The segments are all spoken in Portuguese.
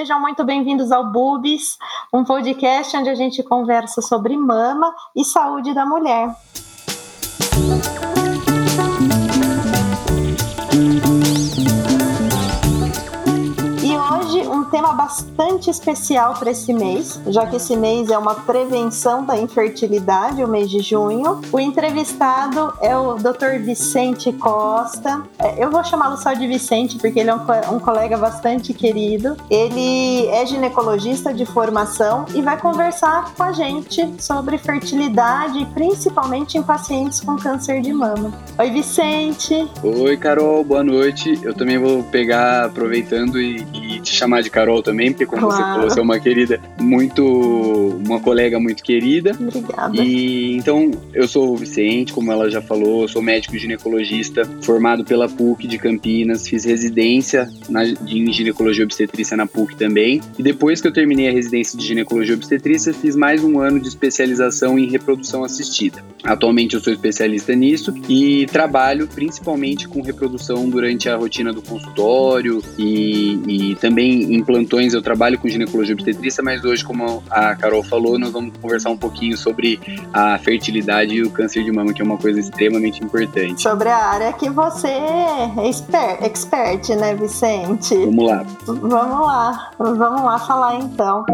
Sejam muito bem-vindos ao Bubis, um podcast onde a gente conversa sobre mama e saúde da mulher. Tema bastante especial para esse mês, já que esse mês é uma prevenção da infertilidade, o mês de junho. O entrevistado é o Dr. Vicente Costa. É, eu vou chamá-lo só de Vicente, porque ele é um, colega bastante querido. Ele é ginecologista de formação e vai conversar com a gente sobre fertilidade, principalmente em pacientes com câncer de mama. Oi, Vicente. Oi, Carol, boa noite. Eu também vou pegar, aproveitando, e, e te chamar de Carol também, porque como claro. você falou, você é uma querida muito. uma colega muito querida. Obrigada. E então, eu sou o Vicente, como ela já falou, eu sou médico ginecologista, formado pela PUC de Campinas, fiz residência na, em ginecologia obstetrícia na PUC também. E depois que eu terminei a residência de ginecologia obstetrícia, fiz mais um ano de especialização em reprodução assistida. Atualmente eu sou especialista nisso e trabalho principalmente com reprodução durante a rotina do consultório e, e também em plantões eu trabalho com ginecologia obstetrícia, mas hoje, como a Carol falou, nós vamos conversar um pouquinho sobre a fertilidade e o câncer de mama, que é uma coisa extremamente importante. Sobre a área que você é expert, expert né, Vicente? Vamos lá. Vamos lá, vamos lá falar então.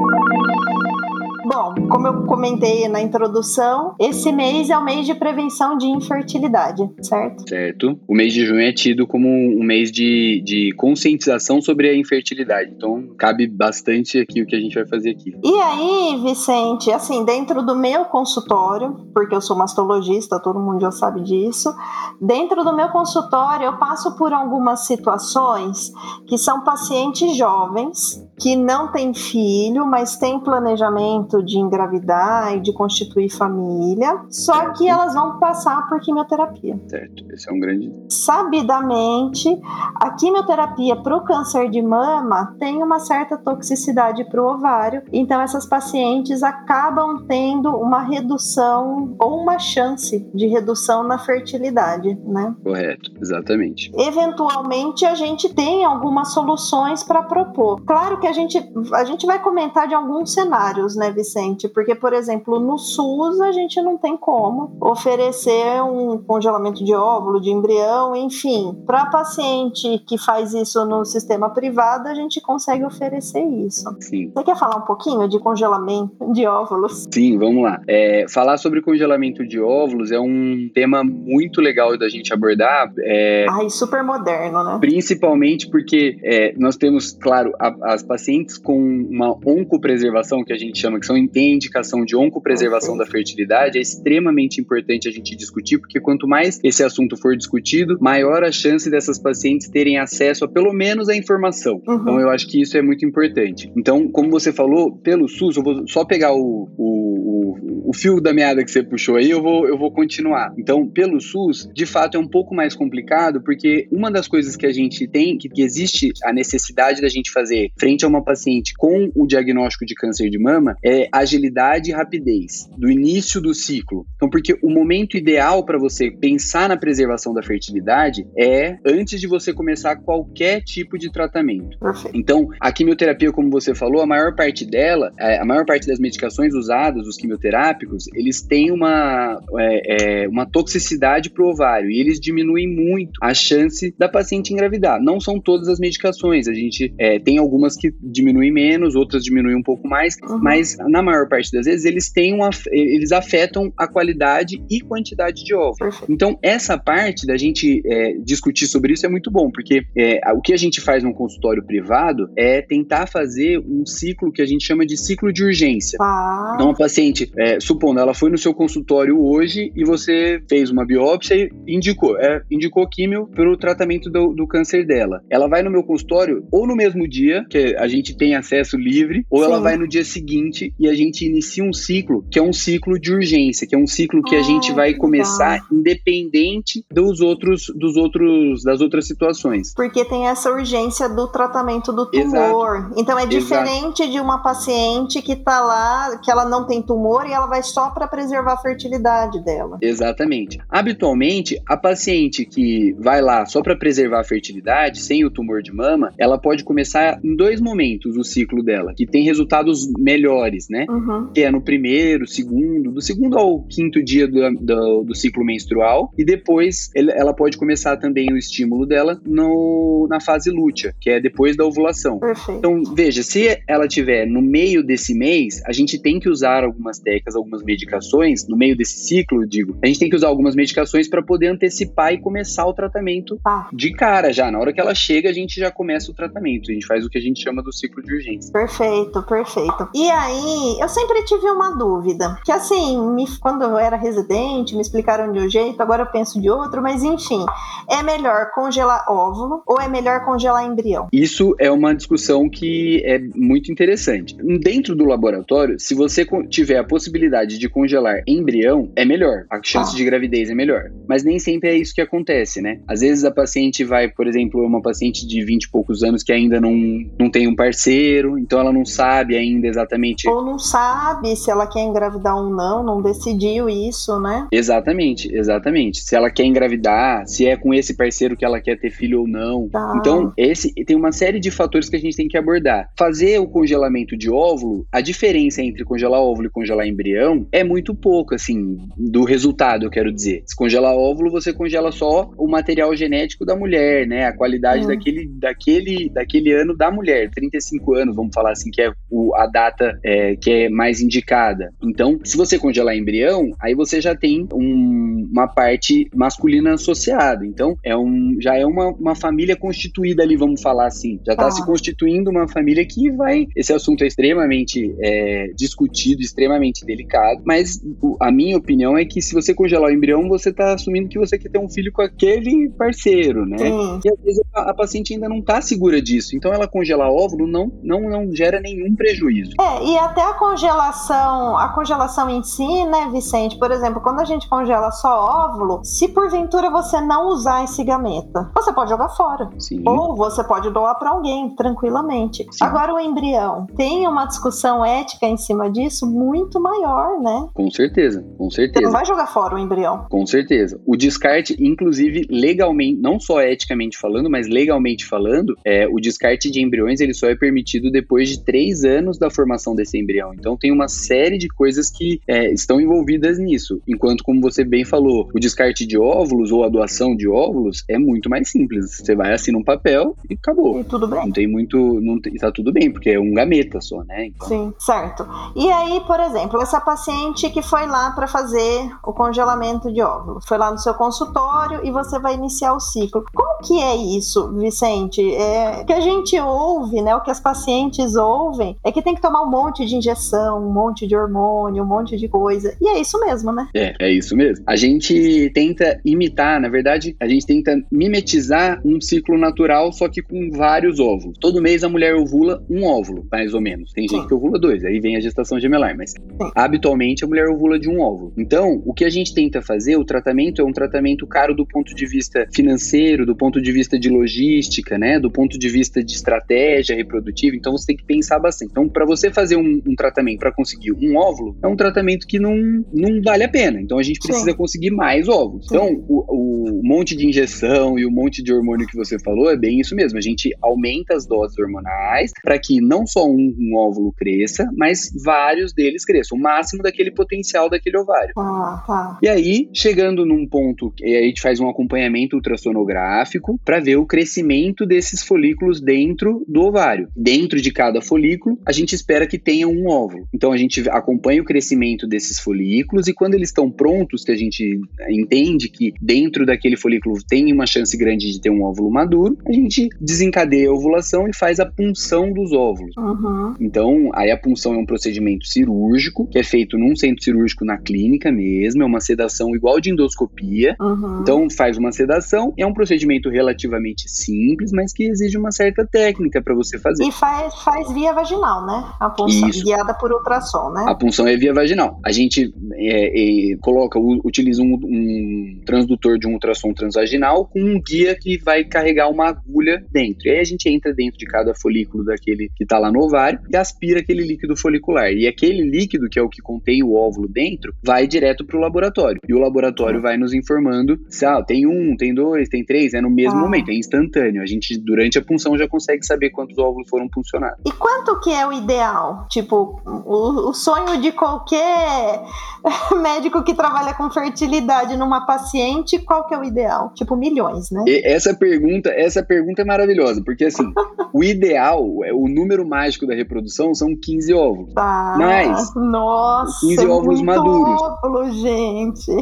Bom, como eu comentei na introdução, esse mês é o mês de prevenção de infertilidade, certo? Certo. O mês de junho é tido como um mês de, de conscientização sobre a infertilidade. Então, cabe bastante aqui o que a gente vai fazer aqui. E aí, Vicente, assim, dentro do meu consultório, porque eu sou mastologista, todo mundo já sabe disso, dentro do meu consultório eu passo por algumas situações que são pacientes jovens que não têm filho, mas têm planejamento de engravidar e de constituir família, só que elas vão passar por quimioterapia. Certo, esse é um grande. Sabidamente, a quimioterapia para o câncer de mama tem uma certa toxicidade para o ovário, então essas pacientes acabam tendo uma redução ou uma chance de redução na fertilidade, né? Correto, exatamente. Eventualmente a gente tem algumas soluções para propor. Claro que que a gente, a gente vai comentar de alguns cenários, né, Vicente? Porque, por exemplo, no SUS a gente não tem como oferecer um congelamento de óvulo, de embrião, enfim. Para paciente que faz isso no sistema privado, a gente consegue oferecer isso. Sim. Você quer falar um pouquinho de congelamento de óvulos? Sim, vamos lá. É, falar sobre congelamento de óvulos é um tema muito legal da gente abordar. É, Ai, super moderno, né? Principalmente porque é, nós temos, claro, a, as pacientes com uma oncopreservação, que a gente chama, que são tem indicação de oncopreservação da fertilidade, é extremamente importante a gente discutir, porque quanto mais esse assunto for discutido, maior a chance dessas pacientes terem acesso a pelo menos a informação. Uhum. Então eu acho que isso é muito importante. Então, como você falou, pelo SUS, eu vou só pegar o, o, o, o fio da meada que você puxou aí, eu vou, eu vou continuar. Então, pelo SUS, de fato é um pouco mais complicado, porque uma das coisas que a gente tem, que, que existe a necessidade da gente fazer frente a uma paciente com o diagnóstico de câncer de mama é agilidade e rapidez do início do ciclo. Então, porque o momento ideal para você pensar na preservação da fertilidade é antes de você começar qualquer tipo de tratamento. Então, a quimioterapia, como você falou, a maior parte dela, é, a maior parte das medicações usadas, os quimioterápicos, eles têm uma, é, é, uma toxicidade para o ovário e eles diminuem muito a chance da paciente engravidar. Não são todas as medicações, a gente é, tem algumas que diminuem menos, outras diminuem um pouco mais, uhum. mas na maior parte das vezes eles têm uma, eles afetam a qualidade e quantidade de ovo. Então essa parte da gente é, discutir sobre isso é muito bom, porque é, o que a gente faz num consultório privado é tentar fazer um ciclo que a gente chama de ciclo de urgência. Ah. Então a paciente, é, supondo ela foi no seu consultório hoje e você fez uma biópsia e indicou, é, indicou químio para o tratamento do, do câncer dela. Ela vai no meu consultório ou no mesmo dia, que a gente tem acesso livre, ou Sim. ela vai no dia seguinte e a gente inicia um ciclo que é um ciclo de urgência, que é um ciclo que a gente vai começar tá. independente dos outros, dos outros, das outras situações. Porque tem essa urgência do tratamento do tumor. Exato. Então é diferente Exato. de uma paciente que está lá, que ela não tem tumor e ela vai só para preservar a fertilidade dela. Exatamente. Habitualmente, a paciente que vai lá só para preservar a fertilidade, sem o tumor de mama, ela pode começar em dois momentos o ciclo dela, que tem resultados melhores, né? Uhum. Que é no primeiro, segundo, do segundo ao quinto dia do, do, do ciclo menstrual, e depois ela pode começar também o estímulo dela no, na fase lútea, que é depois da ovulação. Perfeito. Então, veja, se ela tiver no meio desse mês, a gente tem que usar algumas técnicas, algumas medicações, no meio desse ciclo, digo, a gente tem que usar algumas medicações para poder antecipar e começar o tratamento ah. de cara já. Na hora que ela chega, a gente já começa o tratamento. A gente faz o que a gente chama do ciclo de urgência. Perfeito, perfeito. E aí, eu sempre tive uma dúvida, que assim, me, quando eu era residente, me explicaram de um jeito, agora eu penso de outro, mas enfim, é melhor congelar óvulo ou é melhor congelar embrião? Isso é uma discussão que é muito interessante. Dentro do laboratório, se você tiver a possibilidade de congelar embrião, é melhor. A chance ah. de gravidez é melhor. Mas nem sempre é isso que acontece, né? Às vezes a paciente vai, por exemplo, uma paciente de 20 e poucos anos que ainda não, não tem um parceiro, então ela não sabe ainda exatamente. Ou não sabe se ela quer engravidar ou não, não decidiu isso, né? Exatamente, exatamente. Se ela quer engravidar, se é com esse parceiro que ela quer ter filho ou não. Tá. Então, esse tem uma série de fatores que a gente tem que abordar. Fazer o congelamento de óvulo, a diferença entre congelar óvulo e congelar embrião é muito pouco, assim, do resultado, eu quero dizer. Se congelar óvulo, você congela só o material genético da mulher, né? A qualidade hum. daquele, daquele, daquele ano da mulher, 35 anos, vamos falar assim, que é o, a data é, que é mais indicada. Então, se você congelar embrião, aí você já tem um, uma parte masculina associada. Então, é um, já é uma, uma família constituída ali, vamos falar assim. Já está ah. se constituindo uma família que vai. Esse assunto é extremamente é, discutido, extremamente delicado, mas a minha opinião é que se você congelar o embrião, você está assumindo que você quer ter um filho com aquele parceiro, né? Sim. E às vezes a, a paciente ainda não está segura disso. Então, ela congelar óvulo não, não, não gera nenhum prejuízo. É, e até a congelação, a congelação em si, né, Vicente? Por exemplo, quando a gente congela só óvulo, se porventura você não usar esse gameta, você pode jogar fora. Sim. Ou você pode doar para alguém tranquilamente. Sim. Agora o embrião tem uma discussão ética em cima disso muito maior, né? Com certeza, com certeza. Você não vai jogar fora o embrião. Com certeza. O descarte, inclusive, legalmente, não só eticamente falando, mas legalmente falando, é, o descarte de embriões ele só é permitido depois de três anos da formação desse embrião. Então tem uma série de coisas que é, estão envolvidas nisso. Enquanto, como você bem falou, o descarte de óvulos ou a doação de óvulos é muito mais simples. Você vai assinar um papel e acabou. E tudo bem. Não tem muito. Não tem, tá tudo bem, porque é um gameta só, né? Então... Sim, certo. E aí, por exemplo, essa paciente que foi lá para fazer o congelamento de óvulos, foi lá no seu consultório e você vai iniciar o ciclo. Como que é isso, Vicente? É, que a gente ouve, né? O que as pacientes ouvem é que tem que tomar um monte de injeção, um monte de hormônio, um monte de coisa. E é isso mesmo, né? É, é isso mesmo. A gente tenta imitar, na verdade, a gente tenta mimetizar um ciclo natural, só que com vários óvulos. Todo mês a mulher ovula um óvulo, mais ou menos. Tem gente Sim. que ovula dois, aí vem a gestação gemelar, mas Sim. habitualmente a mulher ovula de um óvulo. Então, o que a gente tenta fazer, o tratamento é um tratamento caro do ponto de vista financeiro, do ponto de vista de logística, né? Do ponto de vista de estratégia reprodutiva. Então, você tem que pensar bastante. Então, para você fazer um, um tratamento para conseguir um óvulo, é um tratamento que não, não vale a pena. Então, a gente precisa Sim. conseguir mais óvulos. Sim. Então, o, o monte de injeção e o monte de hormônio que você falou é bem isso mesmo. A gente aumenta as doses hormonais para que não só um, um, óvulo cresça, mas vários deles cresçam, o máximo daquele potencial daquele ovário. Ah, tá. E aí, chegando num ponto, aí a gente faz um acompanhamento ultrassonográfico para ver o crescimento desses folículos dentro do ovário. Dentro de cada folículo, a gente espera que tenha um óvulo. Então a gente acompanha o crescimento desses folículos e quando eles estão prontos, que a gente entende que dentro daquele folículo tem uma chance grande de ter um óvulo maduro, a gente desencadeia a ovulação e faz a punção dos óvulos. Uhum. Então, aí a punção é um procedimento cirúrgico, que é feito num centro cirúrgico na clínica mesmo, é uma sedação igual de endoscopia. Uhum. Então, faz uma sedação, é um procedimento relativamente simples, mas que exige uma certa técnica para você fazer. E faz, faz via vaginal, né? A punção, Isso. Guiada por ultrassom, né? A punção é via vaginal. A gente é, é, coloca, utiliza um, um transdutor de um ultrassom transvaginal com um guia que vai carregar uma agulha dentro. E aí a gente entra dentro de cada folículo daquele que está lá no ovário e aspira aquele líquido folicular. E aquele líquido, que é o que contém o óvulo dentro, vai direto para o laboratório. E o laboratório vai nos informando se ah, tem um, tem dois, tem três, é no mesmo ah. momento, é instantâneo. A gente, durante a punção, já consegue saber quantos óvulos foram puncionados. E quanto que é o ideal? Tipo, o, o sonho de qualquer médico que trabalha com fertilidade numa paciente, qual que é o ideal? Tipo, milhões, né? E essa pergunta, essa pergunta é maravilhosa, porque assim, o ideal, o número mágico da reprodução são 15 óvulos. Ah, mas nossa, 15 é óvulos maduros. Óvulo, gente.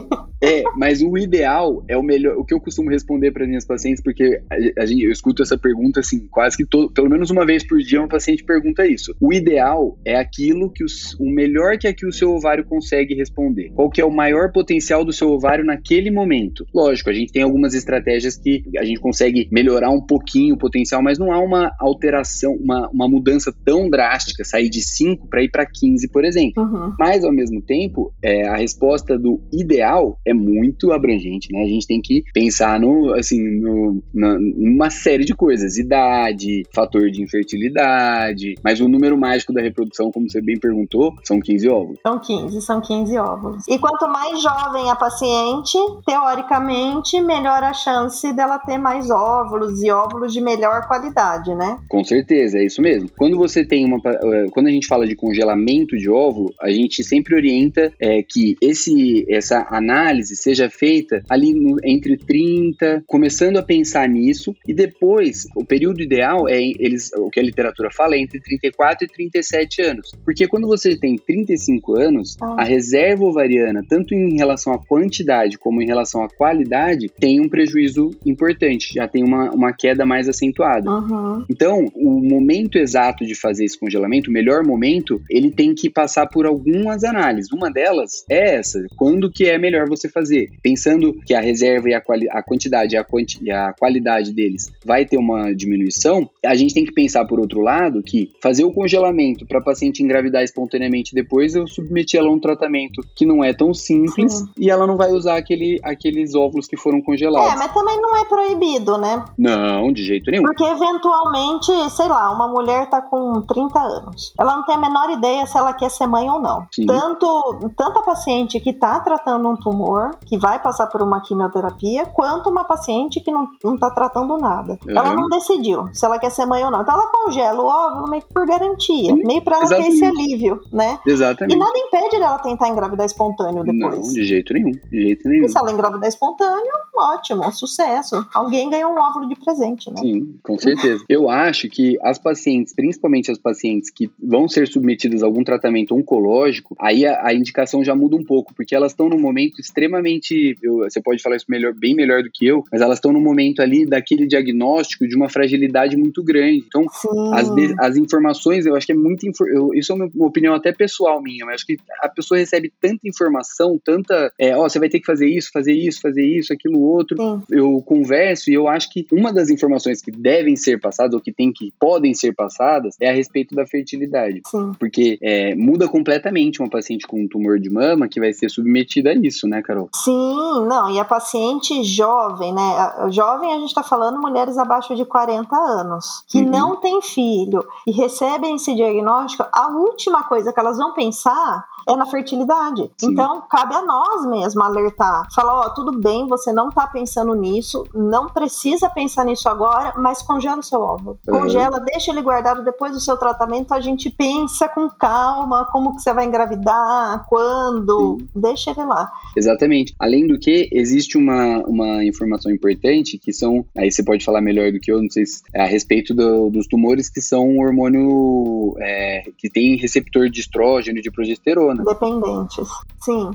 É, mas o ideal é o melhor. O que eu costumo responder para minhas pacientes, porque a, a, eu escuto essa pergunta assim, quase que todo, pelo menos uma vez por dia, uma paciente pergunta isso. O ideal é aquilo que os, o melhor que aqui o seu ovário consegue responder. Qual que é o maior potencial do seu ovário naquele momento? Lógico, a gente tem algumas estratégias que a gente consegue melhorar um pouquinho o potencial, mas não há uma alteração, uma, uma mudança tão drástica, sair de 5 para ir para 15, por exemplo. Uhum. Mas ao mesmo tempo, é, a resposta do ideal é muito abrangente, né? A gente tem que pensar no, assim, no, na, numa série de coisas, idade, fator de infertilidade, mas o número mágico da reprodução, como você bem perguntou, são 15 óvulos. São 15, são 15 óvulos. E quanto mais jovem a paciente, teoricamente, melhor a chance dela ter mais óvulos e óvulos de melhor qualidade, né? Com certeza, é isso mesmo. Quando você tem uma, eh, quando a gente fala de congelamento de óvulo, a gente sempre orienta é, que esse, essa análise análise seja feita ali no, entre 30, começando a pensar nisso, e depois, o período ideal é eles, o que a literatura fala é entre 34 e 37 anos. Porque quando você tem 35 anos, ah. a reserva ovariana, tanto em relação à quantidade como em relação à qualidade, tem um prejuízo importante, já tem uma, uma queda mais acentuada. Uhum. Então, o momento exato de fazer esse congelamento, o melhor momento, ele tem que passar por algumas análises. Uma delas é essa, quando que é melhor você fazer, pensando que a reserva e a, quali a quantidade e a, quanti e a qualidade deles vai ter uma diminuição, a gente tem que pensar, por outro lado, que fazer o congelamento para a paciente engravidar espontaneamente depois, eu submeti ela a um tratamento que não é tão simples Sim. e ela não vai usar aquele, aqueles óvulos que foram congelados. É, mas também não é proibido, né? Não, de jeito nenhum. Porque eventualmente, sei lá, uma mulher tá com 30 anos. Ela não tem a menor ideia se ela quer ser mãe ou não. Tanto, tanto a paciente que tá tratando um tumor que vai passar por uma quimioterapia, quanto uma paciente que não, não tá tratando nada. Uhum. Ela não decidiu se ela quer ser mãe ou não. Então ela congela o óvulo meio que por garantia, Sim, meio pra ela ter esse alívio, né? Exatamente. E nada impede dela tentar engravidar espontâneo depois. Não, de jeito nenhum. De jeito nenhum. E se ela engravidar espontâneo, ótimo, sucesso. Alguém ganhou um óvulo de presente, né? Sim, com certeza. Eu acho que as pacientes, principalmente as pacientes que vão ser submetidas a algum tratamento oncológico, aí a, a indicação já muda um pouco, porque elas estão num momento extremamente extremamente, eu, você pode falar isso melhor, bem melhor do que eu, mas elas estão no momento ali daquele diagnóstico de uma fragilidade muito grande. Então, as, as informações, eu acho que é muito, eu, isso é uma, opinião até pessoal minha, mas acho que a pessoa recebe tanta informação, tanta, é, ó, você vai ter que fazer isso, fazer isso, fazer isso, aquilo outro. Sim. Eu converso e eu acho que uma das informações que devem ser passadas ou que tem que podem ser passadas é a respeito da fertilidade, Sim. porque é, muda completamente uma paciente com um tumor de mama que vai ser submetida a isso, né, Carol? Sim, não, e a paciente jovem, né? Jovem a gente está falando mulheres abaixo de 40 anos, que uhum. não têm filho e recebem esse diagnóstico, a última coisa que elas vão pensar é na fertilidade. Sim. Então, cabe a nós mesmo alertar. Falar, ó, oh, tudo bem, você não tá pensando nisso, não precisa pensar nisso agora, mas congela o seu óvulo. Uhum. Congela, deixa ele guardado depois do seu tratamento, a gente pensa com calma como que você vai engravidar, quando, Sim. deixa ele lá. Exatamente. Além do que, existe uma, uma informação importante que são, aí você pode falar melhor do que eu, não sei se é a respeito do, dos tumores que são um hormônio é, que tem receptor de estrógeno e de progesterona. Dependentes, sim.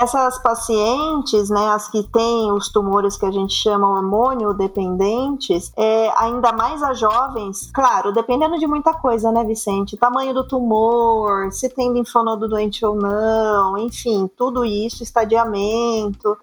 Essas pacientes, né, as que têm os tumores que a gente chama hormônio dependentes, é, ainda mais as jovens, claro, dependendo de muita coisa, né, Vicente? Tamanho do tumor, se tem linfonodo doente ou não, enfim, tudo isso, estadiamento.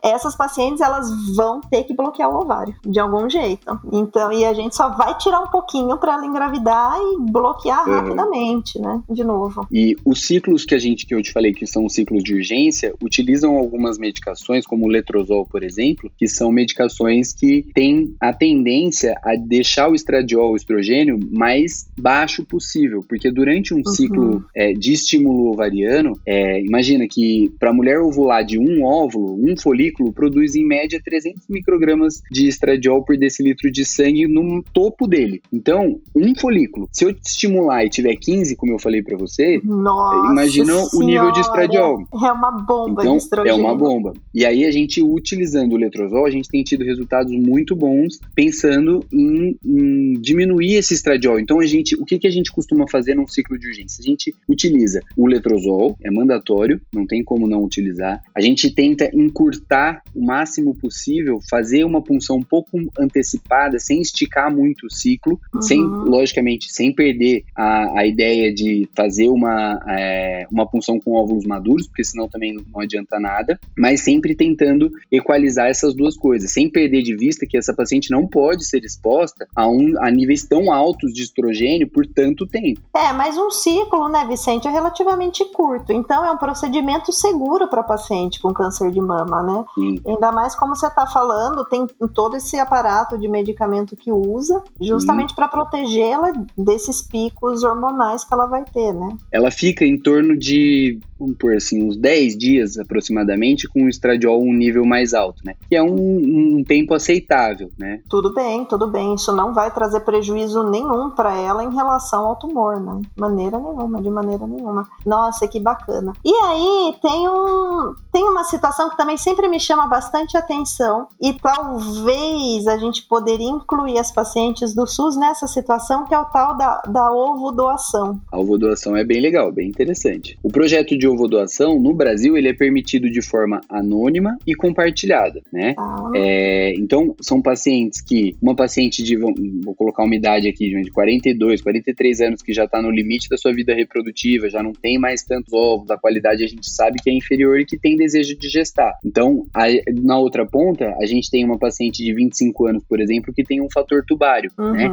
Essas pacientes, elas vão ter que bloquear o ovário, de algum jeito. Então, e a gente só vai tirar um pouquinho para ela engravidar e bloquear uhum. rapidamente, né, de novo. E os ciclos que a gente, que eu te falei que são ciclos de urgência, utilizam algumas medicações, como o letrozol, por exemplo, que são medicações que têm a tendência a deixar o estradiol, o estrogênio, mais baixo possível, porque durante um uhum. ciclo é, de estímulo ovariano, é, imagina que para a mulher ovular de um óvulo, um folículo produz em média 300 microgramas de estradiol por decilitro de sangue no topo dele. Então, um folículo, se eu estimular e tiver 15, como eu falei para você, Nossa imagina senhora. o nível de estradiol. É uma bomba então, de estrogênio. É uma bomba. E aí a gente, utilizando o letrozol, a gente tem tido resultados muito bons pensando em, em diminuir esse estradiol. Então, a gente, o que, que a gente costuma fazer num ciclo de urgência? A gente utiliza o letrozol, é mandatório, não tem como não utilizar. A gente tenta encurtar o máximo possível, fazer uma punção um pouco antecipada, sem esticar muito o ciclo, uhum. sem, logicamente, sem perder a, a ideia de fazer uma, é, uma punção com óvulos maduros, porque senão também não adianta nada, mas sempre tentando equalizar essas duas coisas, sem perder de vista que essa paciente não pode ser exposta a, um, a níveis tão altos de estrogênio por tanto tempo. É, mas um ciclo, né, Vicente, é relativamente curto, então é um procedimento seguro para paciente com câncer de mama, né? Sim. Ainda mais como você está falando, tem todo esse aparato de medicamento que usa, justamente para protegê-la desses picos hormonais que ela vai ter, né? Ela fica em torno de, vamos por assim, uns 10 dias aproximadamente com o estradiol um nível mais alto, né? Que é um, um tempo aceitável, né? Tudo bem, tudo bem. Isso não vai trazer prejuízo nenhum para ela em relação ao tumor, né? De maneira nenhuma, de maneira nenhuma. Nossa, que bacana. E aí tem um tem uma situação que também sempre me chama bastante atenção e talvez a gente poderia incluir as pacientes do SUS nessa situação que é o tal da, da ovo doação. A ovo doação é bem legal, bem interessante. O projeto de ovo doação no Brasil ele é permitido de forma anônima e compartilhada, né? Ah. É, então são pacientes que uma paciente de vou colocar uma idade aqui de 42, 43 anos que já está no limite da sua vida reprodutiva, já não tem mais tantos ovos, a qualidade a gente sabe que é inferior e que tem desejo de gestar. Então, a, na outra ponta, a gente tem uma paciente de 25 anos, por exemplo, que tem um fator tubário, uhum. né?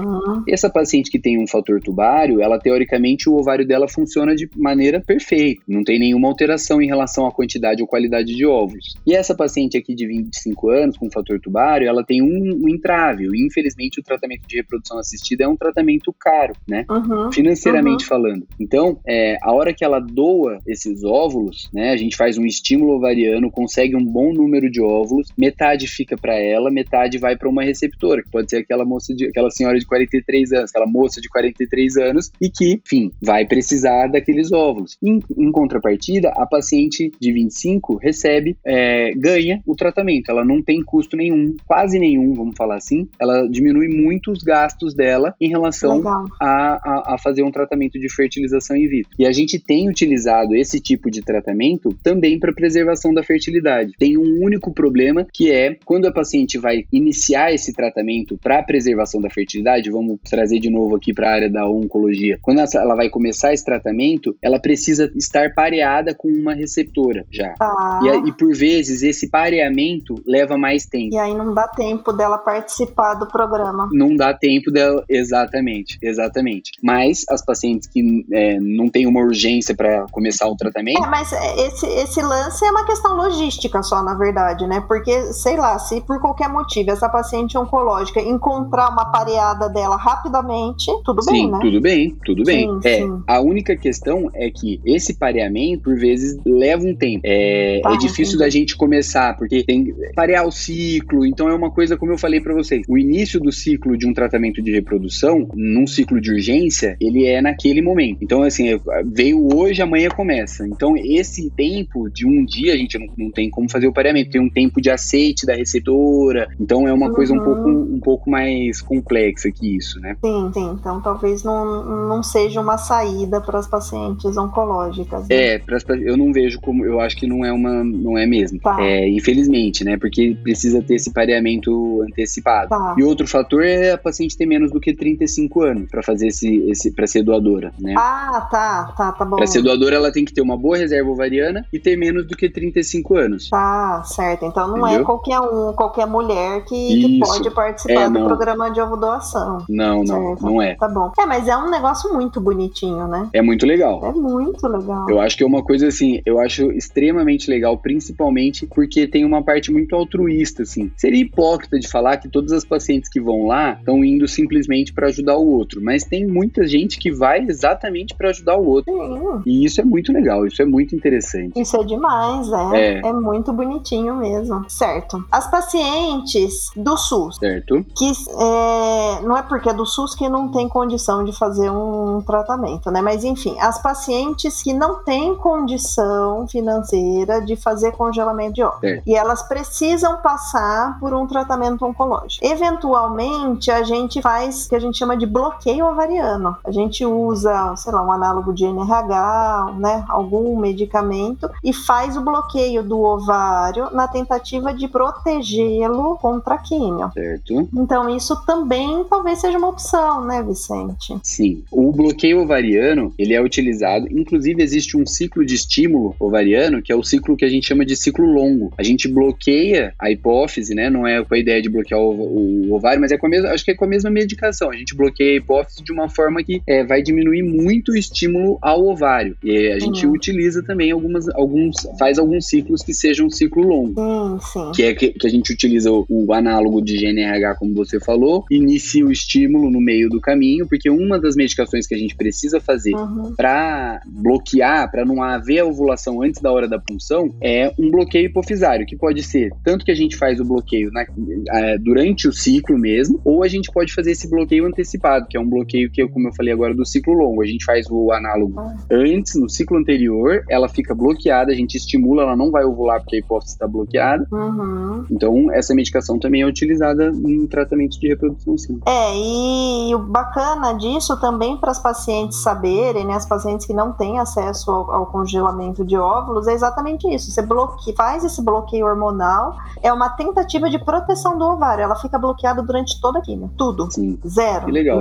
Essa paciente que tem um fator tubário, ela teoricamente o ovário dela funciona de maneira perfeita, não tem nenhuma alteração em relação à quantidade ou qualidade de óvulos. E essa paciente aqui de 25 anos com fator tubário, ela tem um, um entrave, infelizmente o tratamento de reprodução assistida é um tratamento caro, né? Uhum. Financeiramente uhum. falando. Então, é, a hora que ela doa esses óvulos, né, a gente faz um estímulo ovariano, consegue um bom número de óvulos, metade fica para ela, metade vai para uma receptora, que pode ser aquela moça de, aquela senhora de 43 anos, aquela moça de 43 anos e que, enfim, vai precisar daqueles óvulos. Em, em contrapartida, a paciente de 25 recebe, é, ganha o tratamento, ela não tem custo nenhum, quase nenhum, vamos falar assim, ela diminui muito os gastos dela em relação a, a, a fazer um tratamento de fertilização in vitro. E a gente tem utilizado esse tipo de tratamento também para preservação da fertilidade. Tem um único problema que é quando a paciente vai iniciar esse tratamento para preservação da fertilidade, vamos trazer de novo aqui para a área da oncologia. Quando ela vai começar esse tratamento, ela precisa estar pareada com uma receptora já. Ah. E, e por vezes esse pareamento leva mais tempo. E aí não dá tempo dela participar do programa. Não dá tempo dela, exatamente, exatamente. Mas as pacientes que é, não têm uma urgência para começar o tratamento. É, mas esse, esse lance é uma questão logística só, na verdade, né? Porque, sei lá, se por qualquer motivo essa paciente oncológica encontrar uma pareada dela rapidamente, tudo sim, bem, né? Tudo bem, tudo bem. Sim, é, sim. a única questão é que esse pareamento, por vezes, leva um tempo. É, tá, é difícil da gente começar, porque tem que parear o ciclo, então é uma coisa, como eu falei para vocês, o início do ciclo de um tratamento de reprodução, num ciclo de urgência, ele é naquele momento. Então, assim, veio hoje, amanhã começa. Então, esse tempo de um dia, a gente não, não tem como fazer o pareamento, tem um tempo de aceite da receptora, então é uma uhum. coisa um pouco, um pouco mais complexa que isso, né? Sim, sim. Então, talvez não, não seja uma saída para as pacientes oncológicas. Né? É, pras, eu não vejo como, eu acho que não é uma, não é mesmo. Tá. É, infelizmente, né? Porque precisa ter esse pareamento antecipado. Tá. E outro fator é a paciente ter menos do que 35 anos para fazer esse, esse para ser doadora, né? Ah, tá, tá, tá bom. Para ser doadora, ela tem que ter uma boa reserva ovariana e ter menos do que 35 anos. Tá, certo. Então não é Entendeu? é qualquer um, qualquer mulher que, que pode participar é, do programa de ovo doação. Não, não, certo. não é. Tá bom. É, mas é um negócio muito bonitinho, né? É muito legal. É muito legal. Eu acho acho que é uma coisa assim, eu acho extremamente legal, principalmente porque tem uma parte muito altruísta, assim. Seria hipócrita de falar que todas as pacientes que vão lá estão indo simplesmente para ajudar o outro, mas tem muita gente que vai exatamente para ajudar o outro. Sim. E isso é muito legal, isso é muito interessante. Isso é demais, é. É, é muito bonitinho mesmo. Certo. As pacientes do SUS. Certo. Que é, não é porque é do SUS que não tem condição de fazer um tratamento, né? Mas enfim, as pacientes que não têm condição financeira de fazer congelamento de óvulos. E elas precisam passar por um tratamento oncológico. Eventualmente, a gente faz o que a gente chama de bloqueio ovariano. A gente usa, sei lá, um análogo de NRH, né? Algum medicamento e faz o bloqueio do ovário na tentativa de protegê-lo contra a químio. Certo. Então, isso também talvez seja uma opção, né, Vicente? Sim. O bloqueio ovariano, ele é utilizado, inclusive existe um ciclo de estímulo ovariano, que é o ciclo que a gente chama de ciclo longo. A gente bloqueia a hipófise, né? Não é com a ideia de bloquear o, o ovário, mas é com a mesma, acho que é com a mesma medicação. A gente bloqueia a hipófise de uma forma que é, vai diminuir muito o estímulo ao ovário. E a gente uhum. utiliza também algumas, alguns, faz alguns ciclos que sejam um ciclo longo. Sim. Que é que, que a gente utiliza o, o análogo de GNRH, como você falou, inicia o estímulo no meio do caminho, porque uma das medicações que a gente precisa fazer uhum. para bloquear, para não haver a ovulação antes da hora da punção, é um bloqueio hipofisário, que pode ser tanto que a gente faz o bloqueio na, é, durante o ciclo mesmo, ou a gente pode fazer esse bloqueio antecipado, que é um bloqueio que, como eu falei agora, do ciclo longo. A gente faz o análogo ah. antes, no ciclo anterior, ela fica bloqueada, a gente estimula, ela não vai ovular porque a hipófise está bloqueada. Uhum. Então, essa medicação também é utilizada em tratamentos de reprodução, sim. É, e o bacana disso também para as pacientes saberem, né, as pacientes que não têm acesso ao, ao congelamento de óvulos, é exatamente isso. Você bloqueia, faz esse bloqueio hormonal, é uma tentativa de proteção do ovário. Ela fica bloqueada durante toda a quimio. Tudo. Sim. Zero. Que legal.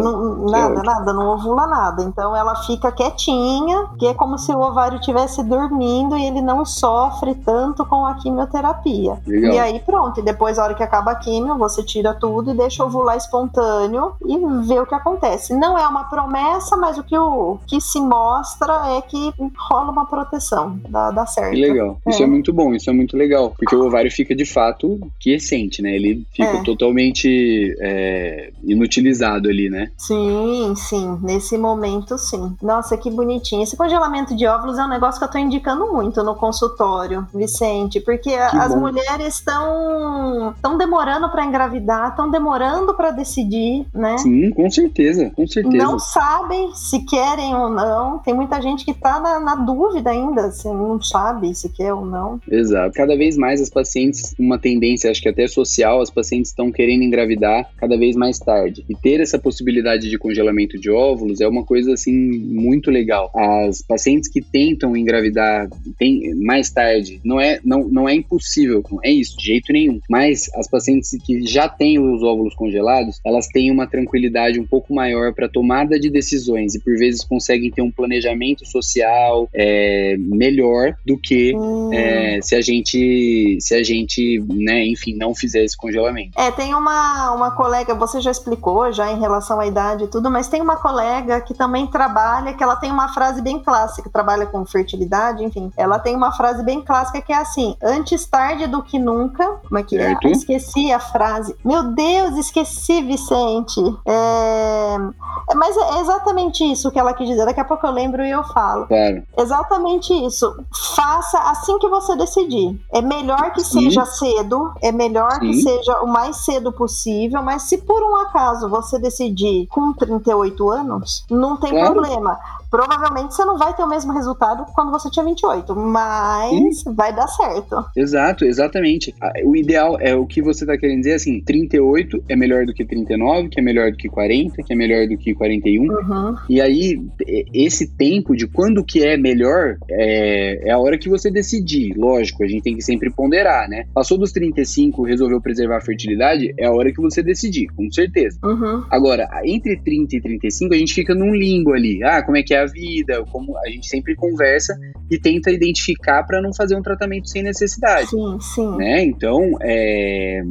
Nada, nada, não ovula nada. Então ela fica quietinha, que é como se o ovário estivesse dormindo e ele não sofre tanto com a quimioterapia. Legal. E aí pronto, e depois, a hora que acaba a quimio, você tira tudo e deixa ovular espontâneo e vê o que acontece. Não é uma promessa, mas o que, o, que se mostra é que rola uma proteção, dá, dá certo. Que legal. É. Isso é muito bom, isso é muito legal, porque o ovário fica de fato quiescente, né? Ele fica é. totalmente é, inutilizado ali, né? Sim, sim. Nesse momento, sim. Nossa, que bonitinho. Esse congelamento de óvulos é um negócio que eu tô indicando muito no consultório, Vicente, porque que as bom. mulheres estão estão demorando para engravidar, estão demorando para decidir, né? Sim, com certeza, com certeza. Não sabem se querem ou não. Tem muita gente que tá na, na dúvida ainda, se não sabe se quer ou não. Exato. Cada vez mais as pacientes, uma tendência, acho que até social, as pacientes estão querendo engravidar cada vez mais tarde. E ter essa possibilidade de congelamento de óvulos é uma coisa assim muito legal. As pacientes que tentam engravidar tem, mais tarde, não é, não, não é impossível, não é isso, de jeito nenhum. Mas as pacientes que já têm os óvulos congelados, elas têm uma tranquilidade um pouco maior para tomada de decisões e por vezes conseguem ter um planejamento social é, melhor do que hum. é, se a gente, se a gente, né, enfim, não fizer esse congelamento. É, tem uma, uma colega, você já explicou já em relação à idade e tudo, mas tem uma colega que também trabalha, que ela tem uma frase bem clássica, trabalha com fertilidade, enfim, ela tem uma frase bem clássica que é assim: antes tarde do que nunca. Como é que é? é? Esqueci a frase. Meu Deus, esqueci, Vicente. É... Mas é exatamente isso que ela quis dizer. Daqui a pouco eu lembro e eu falo. Claro. Exatamente isso. Faça assim que você decidir. É melhor que Sim. seja cedo, é melhor Sim. que seja o mais cedo possível, mas se por um acaso você decidir com 38 anos, não tem claro. problema provavelmente você não vai ter o mesmo resultado quando você tinha 28, mas Sim. vai dar certo. Exato, exatamente. O ideal é o que você tá querendo dizer, assim, 38 é melhor do que 39, que é melhor do que 40, que é melhor do que 41. Uhum. E aí, esse tempo de quando que é melhor é, é a hora que você decidir. Lógico, a gente tem que sempre ponderar, né? Passou dos 35, resolveu preservar a fertilidade, é a hora que você decidir, com certeza. Uhum. Agora, entre 30 e 35, a gente fica num limbo ali. Ah, como é que é é a vida, como a gente sempre conversa e tenta identificar para não fazer um tratamento sem necessidade. Sim, sim. Né? Então, é,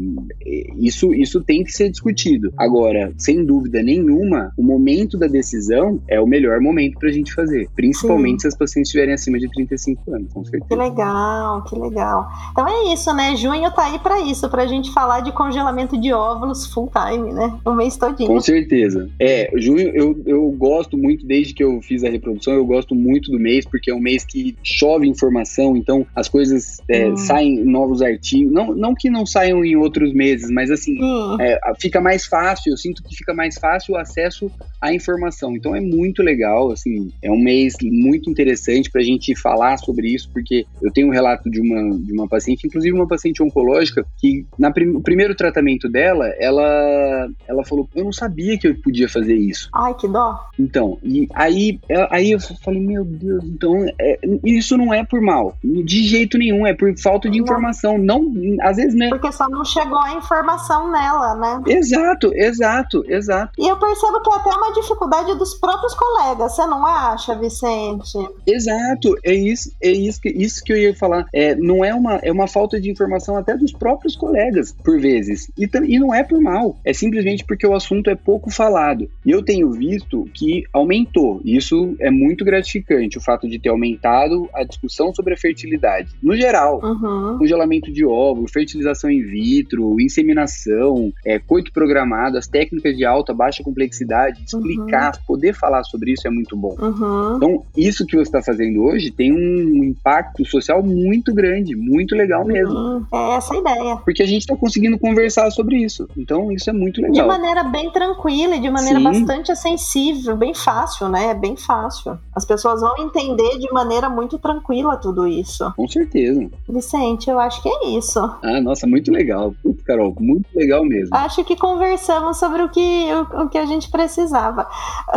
isso, isso tem que ser discutido. Agora, sem dúvida nenhuma, o momento da decisão é o melhor momento para a gente fazer, principalmente sim. se as pacientes estiverem acima de 35 anos, com certeza. Que legal, que legal. Então é isso, né? Junho tá aí para isso, para a gente falar de congelamento de óvulos full time, né? O mês todinho. Com certeza. É, junho eu, eu gosto muito, desde que eu fiz a reprodução, eu gosto muito do mês, porque é um mês que chove informação, então as coisas é, hum. saem novos artigos. Não, não que não saiam em outros meses, mas assim, hum. é, fica mais fácil, eu sinto que fica mais fácil o acesso à informação. Então é muito legal, assim, é um mês muito interessante para a gente falar sobre isso, porque eu tenho um relato de uma, de uma paciente, inclusive uma paciente oncológica, que na prim primeiro tratamento dela, ela, ela falou: Eu não sabia que eu podia fazer isso. Ai, que dó. Então, e aí, aí eu falei: Meu Deus, então é, isso não é por mal, de jeito nenhum, é por falta de informação. Não, às vezes, né? Porque só não chegou a informação nela, né? Exato, exato, exato. E eu percebo que é até uma dificuldade dos próprios colegas, você não acha, Vicente? Exato, é isso, é isso que, isso que eu ia falar. É, não é uma, é uma falta de informação até dos próprios colegas, por vezes. E, e não é por mal, é simplesmente porque o assunto é pouco falado. E eu tenho visto que aumentou. Isso é muito gratificante, o fato de ter aumentado a discussão sobre a fertilidade. No geral, uhum. congelamento de óvulo, fertilização in vitro, inseminação, é, coito programado, as técnicas de alta, baixa complexidade, explicar, uhum. poder falar sobre isso é muito bom. Uhum. Então, isso que você está fazendo hoje tem um impacto social muito grande, muito legal mesmo. É essa a ideia. Porque a gente está conseguindo conversar sobre isso. Então, isso é muito legal. De maneira bem tranquila e de maneira Sim. bastante sensível, bem fácil, né? É bem fácil. As pessoas vão entender de maneira muito tranquila tudo isso. Com certeza. Vicente, eu acho que é isso. Ah, nossa, muito legal. Putz, Carol, muito legal mesmo. Acho que conversamos sobre o que, o, o que a gente precisava.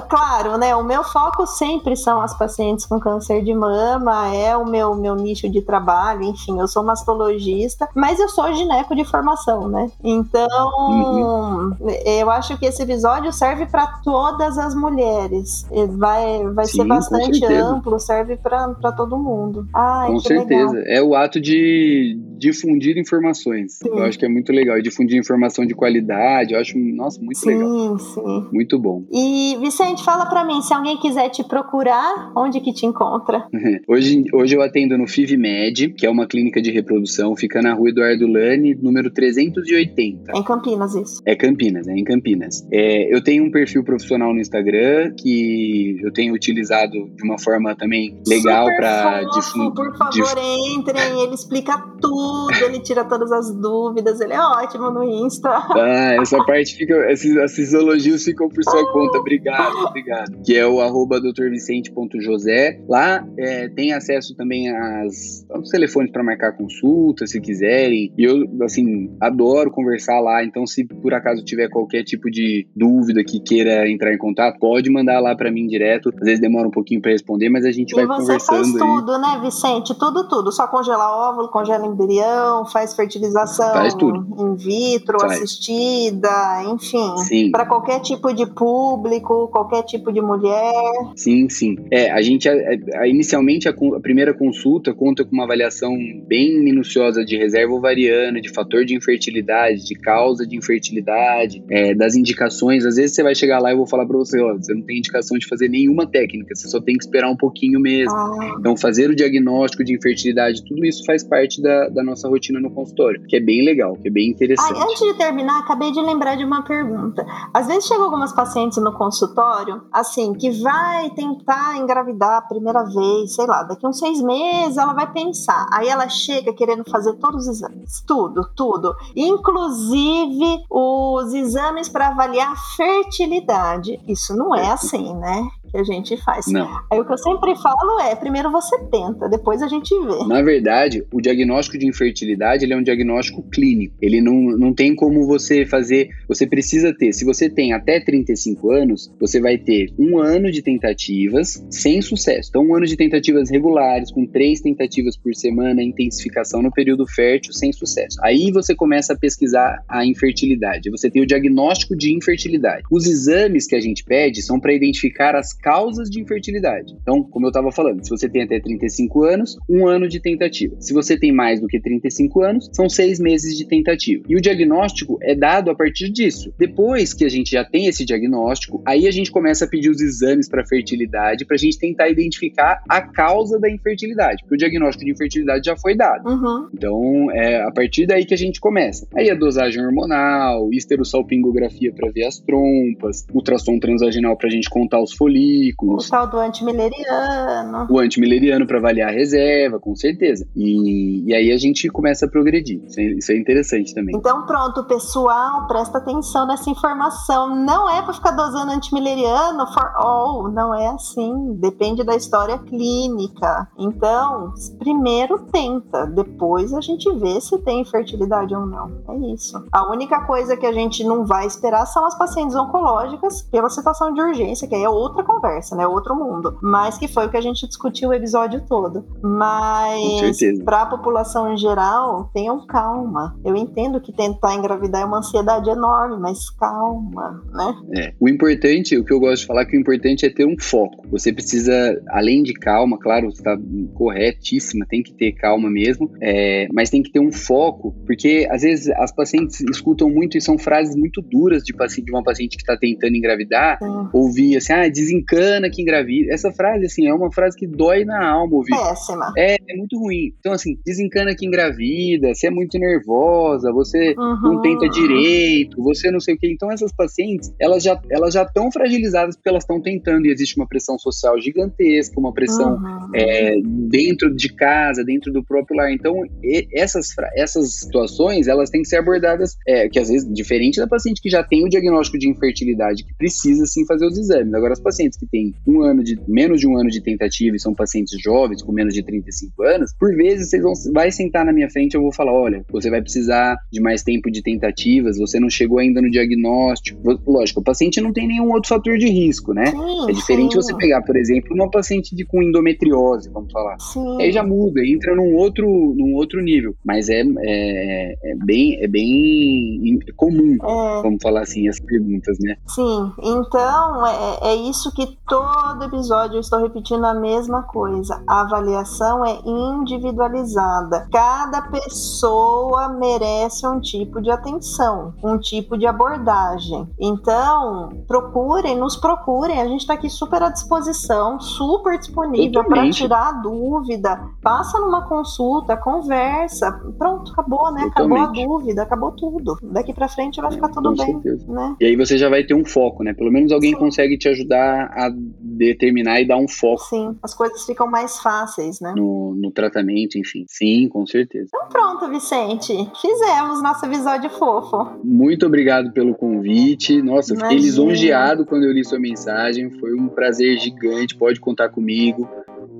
Claro, né? O meu foco sempre são as pacientes com câncer de mama, é o meu, meu nicho de trabalho, enfim, eu sou mastologista, mas eu sou gineco de formação, né? Então, uhum. eu acho que esse episódio serve para todas as mulheres. Vai, vai Sim, ser bastante amplo, serve para todo mundo. Ai, com certeza. Legal. É o ato de difundir informações. Sim. Eu acho que é muito legal. E difundir informação de qualidade, eu acho, nossa, muito sim, legal. Sim, sim. Muito bom. E, Vicente, fala para mim, se alguém quiser te procurar, onde que te encontra? hoje, hoje eu atendo no FivMed, que é uma clínica de reprodução, fica na rua Eduardo Lani, número 380. É em Campinas, isso. É Campinas, é em Campinas. É, eu tenho um perfil profissional no Instagram que eu tenho utilizado de uma forma também legal para difundir. Por favor, dif... entrem, ele explica tudo, ele tira todas as dúvidas, ele é ótimo no Insta. Ah, essa parte fica, esses, esses elogios ficam por sua conta. Obrigado, obrigado. Que é o arroba drvicente.josé. Lá é, tem acesso também às, aos telefones para marcar consulta, se quiserem. E eu, assim, adoro conversar lá. Então, se por acaso tiver qualquer tipo de dúvida que queira entrar em contato, pode mandar lá para mim direto. Às vezes demora um pouquinho para responder, mas a gente e vai conversando. você faz tudo, né, Vicente? Tudo, tudo. Só congelar óvulo, congela embrião, faz fertilização faz tudo. in vitro, faz. assistida, enfim. Para qualquer tipo de público, qualquer tipo de mulher. Sim, sim. É, a gente, a, a, inicialmente, a, a, primeira consulta conta com uma avaliação bem minuciosa de reserva ovariana, de fator de infertilidade, de causa de infertilidade, é, das indicações. Às vezes você vai chegar lá e eu vou falar para você, ó, você não tem indicação de fazer nenhuma técnica, você só tem que esperar um pouquinho mesmo. Ah. Então, fazer o diagnóstico de infertilidade, tudo isso faz parte da, da nossa rotina no consultório, que é bem legal, que é bem interessante. Ai, antes de terminar, acabei de lembrar de uma pergunta. Às vezes chegam algumas pacientes no consultório, assim, que vai tentar engravidar a primeira vez, sei lá, daqui uns seis meses ela vai pensar. Aí ela chega querendo fazer todos os exames, tudo, tudo. Inclusive os exames para avaliar fertilidade. Isso não é assim, né? Que a gente faz. Não. Aí o que eu sempre falo é, primeiro você tenta, depois a gente vê. Na verdade, o diagnóstico de infertilidade, ele é um diagnóstico clínico. Ele não, não tem como você fazer, você precisa ter, se você tem até 35 anos, você vai ter um ano de tentativas sem sucesso. Então, um ano de tentativas regulares, com três tentativas por semana, intensificação no período fértil sem sucesso. Aí você começa a pesquisar a infertilidade. Você tem o diagnóstico de infertilidade. Os exames que a gente pede são para identificar as causas de infertilidade. Então, como eu estava falando, se você tem até 35 anos, um ano de tentativa. Se você tem mais do que 35 anos, são seis meses de tentativa. E o diagnóstico é dado a partir disso. Depois que a gente já tem esse diagnóstico, aí a gente começa a pedir os exames para fertilidade para a gente tentar identificar a causa da infertilidade, porque o diagnóstico de infertilidade já foi dado. Uhum. Então, é a partir daí que a gente começa. Aí a dosagem hormonal, esterossalpingografia para ver as trompas, ultrassom transvaginal para a gente contar os folículos. O tal do antimileriano. O antimileriano para avaliar a reserva, com certeza. E, e aí a gente começa a progredir. Isso é, isso é interessante também. Então, pronto, pessoal, presta atenção nessa informação. Não é para ficar dosando antimileriano for all, não é assim. Depende da história clínica. Então, primeiro tenta, depois a gente vê se tem fertilidade ou não. É isso. A única coisa que a gente não vai esperar são as pacientes oncológicas pela situação de urgência, que aí é outra conversa, né? Outro mundo. Mas que foi o que a gente discutiu o episódio todo. Mas para a população em geral, tenham calma. Eu entendo que tentar engravidar é uma ansiedade enorme, mas calma, né? É. O importante, o que eu gosto de falar, é que o importante é ter um foco. Você precisa, além de calma, claro, está corretíssima, tem que ter calma mesmo, é, mas tem que ter um foco, porque às vezes as pacientes escutam muito e são frases muito duras de, de uma paciente que está tentando engravidar, Sim. ouvir assim, ah, desencana que engravida. Essa frase, assim, é uma frase que dói na alma ouvir. Péssima. É, é muito ruim. Então, assim, desencana que engravida, você é muito nervosa, você uhum. não tenta direito, você não sei o que. Então, essas pacientes, elas já elas já estão fragilizadas porque elas estão tentando e existe uma pressão social gigantesca, uma pressão uhum. é, dentro de casa, dentro do próprio lar. Então, e, essas, essas situações, elas têm que ser abordadas, é, que às vezes, diferente da paciente que já tem o diagnóstico de infertilidade, que precisa sim fazer os exames. Agora, as pacientes que têm um ano de, menos de um ano de tentativa e são pacientes jovens, com menos de 35 anos, por vezes vocês vão, vai sentar na minha frente eu vou falar, olha, você vai precisar de mais tempo de tentativas, você não chegou ainda no diagnóstico. Lógico, o paciente não tem nenhum outro fator de risco, né? Sim, é diferente sim. você pegar, por exemplo, uma paciente de, com endometriose, vamos falar. Sim. Aí já muda, entra num outro, num outro nível. Mas é, é, é bem, é bem comum, é. vamos falar assim, as perguntas, né? Sim, então é, é isso que todo episódio eu estou repetindo a mesma coisa. A avaliação é individualizada. Cada pessoa merece um tipo de atenção, um tipo de abordagem. Então, procurem, nos procurem. A gente está aqui super à disposição, super disponível para tirar a dúvida. Passa numa consulta, conversa. Pronto, acabou, né? Acabou a dúvida, acabou tudo. Daqui para frente vai ficar tudo Com bem. Né? E aí você já vai ter um foco, né? Pelo menos alguém Sim. consegue te ajudar a determinar e dar um foco. Sim, as coisas ficam mais fáceis, né? No, no tratamento, enfim. Sim, com certeza. Então pronto, Vicente. Fizemos nosso episódio fofo. Muito obrigado pelo convite. Nossa, Imagina. fiquei lisonjeado quando eu li sua mensagem. Foi um prazer gigante. Pode contar comigo.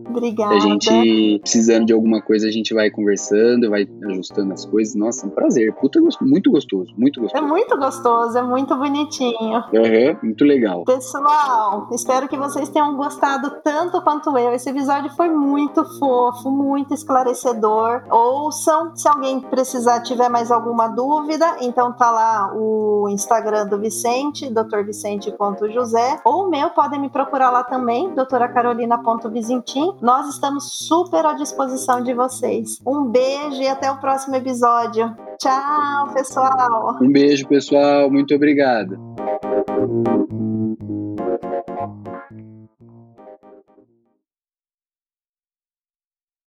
Obrigada. A gente precisando de alguma coisa, a gente vai conversando, vai ajustando as coisas. Nossa, um prazer. Puta, muito gostoso, muito gostoso. É muito gostoso, é muito bonitinho. Uhum, muito legal. Pessoal, espero que vocês tenham gostado tanto quanto eu. Esse episódio foi muito fofo, muito esclarecedor. Ouçam, se alguém precisar, tiver mais alguma dúvida, então tá lá o Instagram do Vicente, drvicente.josé, ou o meu, podem me procurar lá também, Nós estamos super à disposição de vocês. Um beijo e até o próximo episódio. Tchau, pessoal. Um beijo, pessoal. Muito obrigado.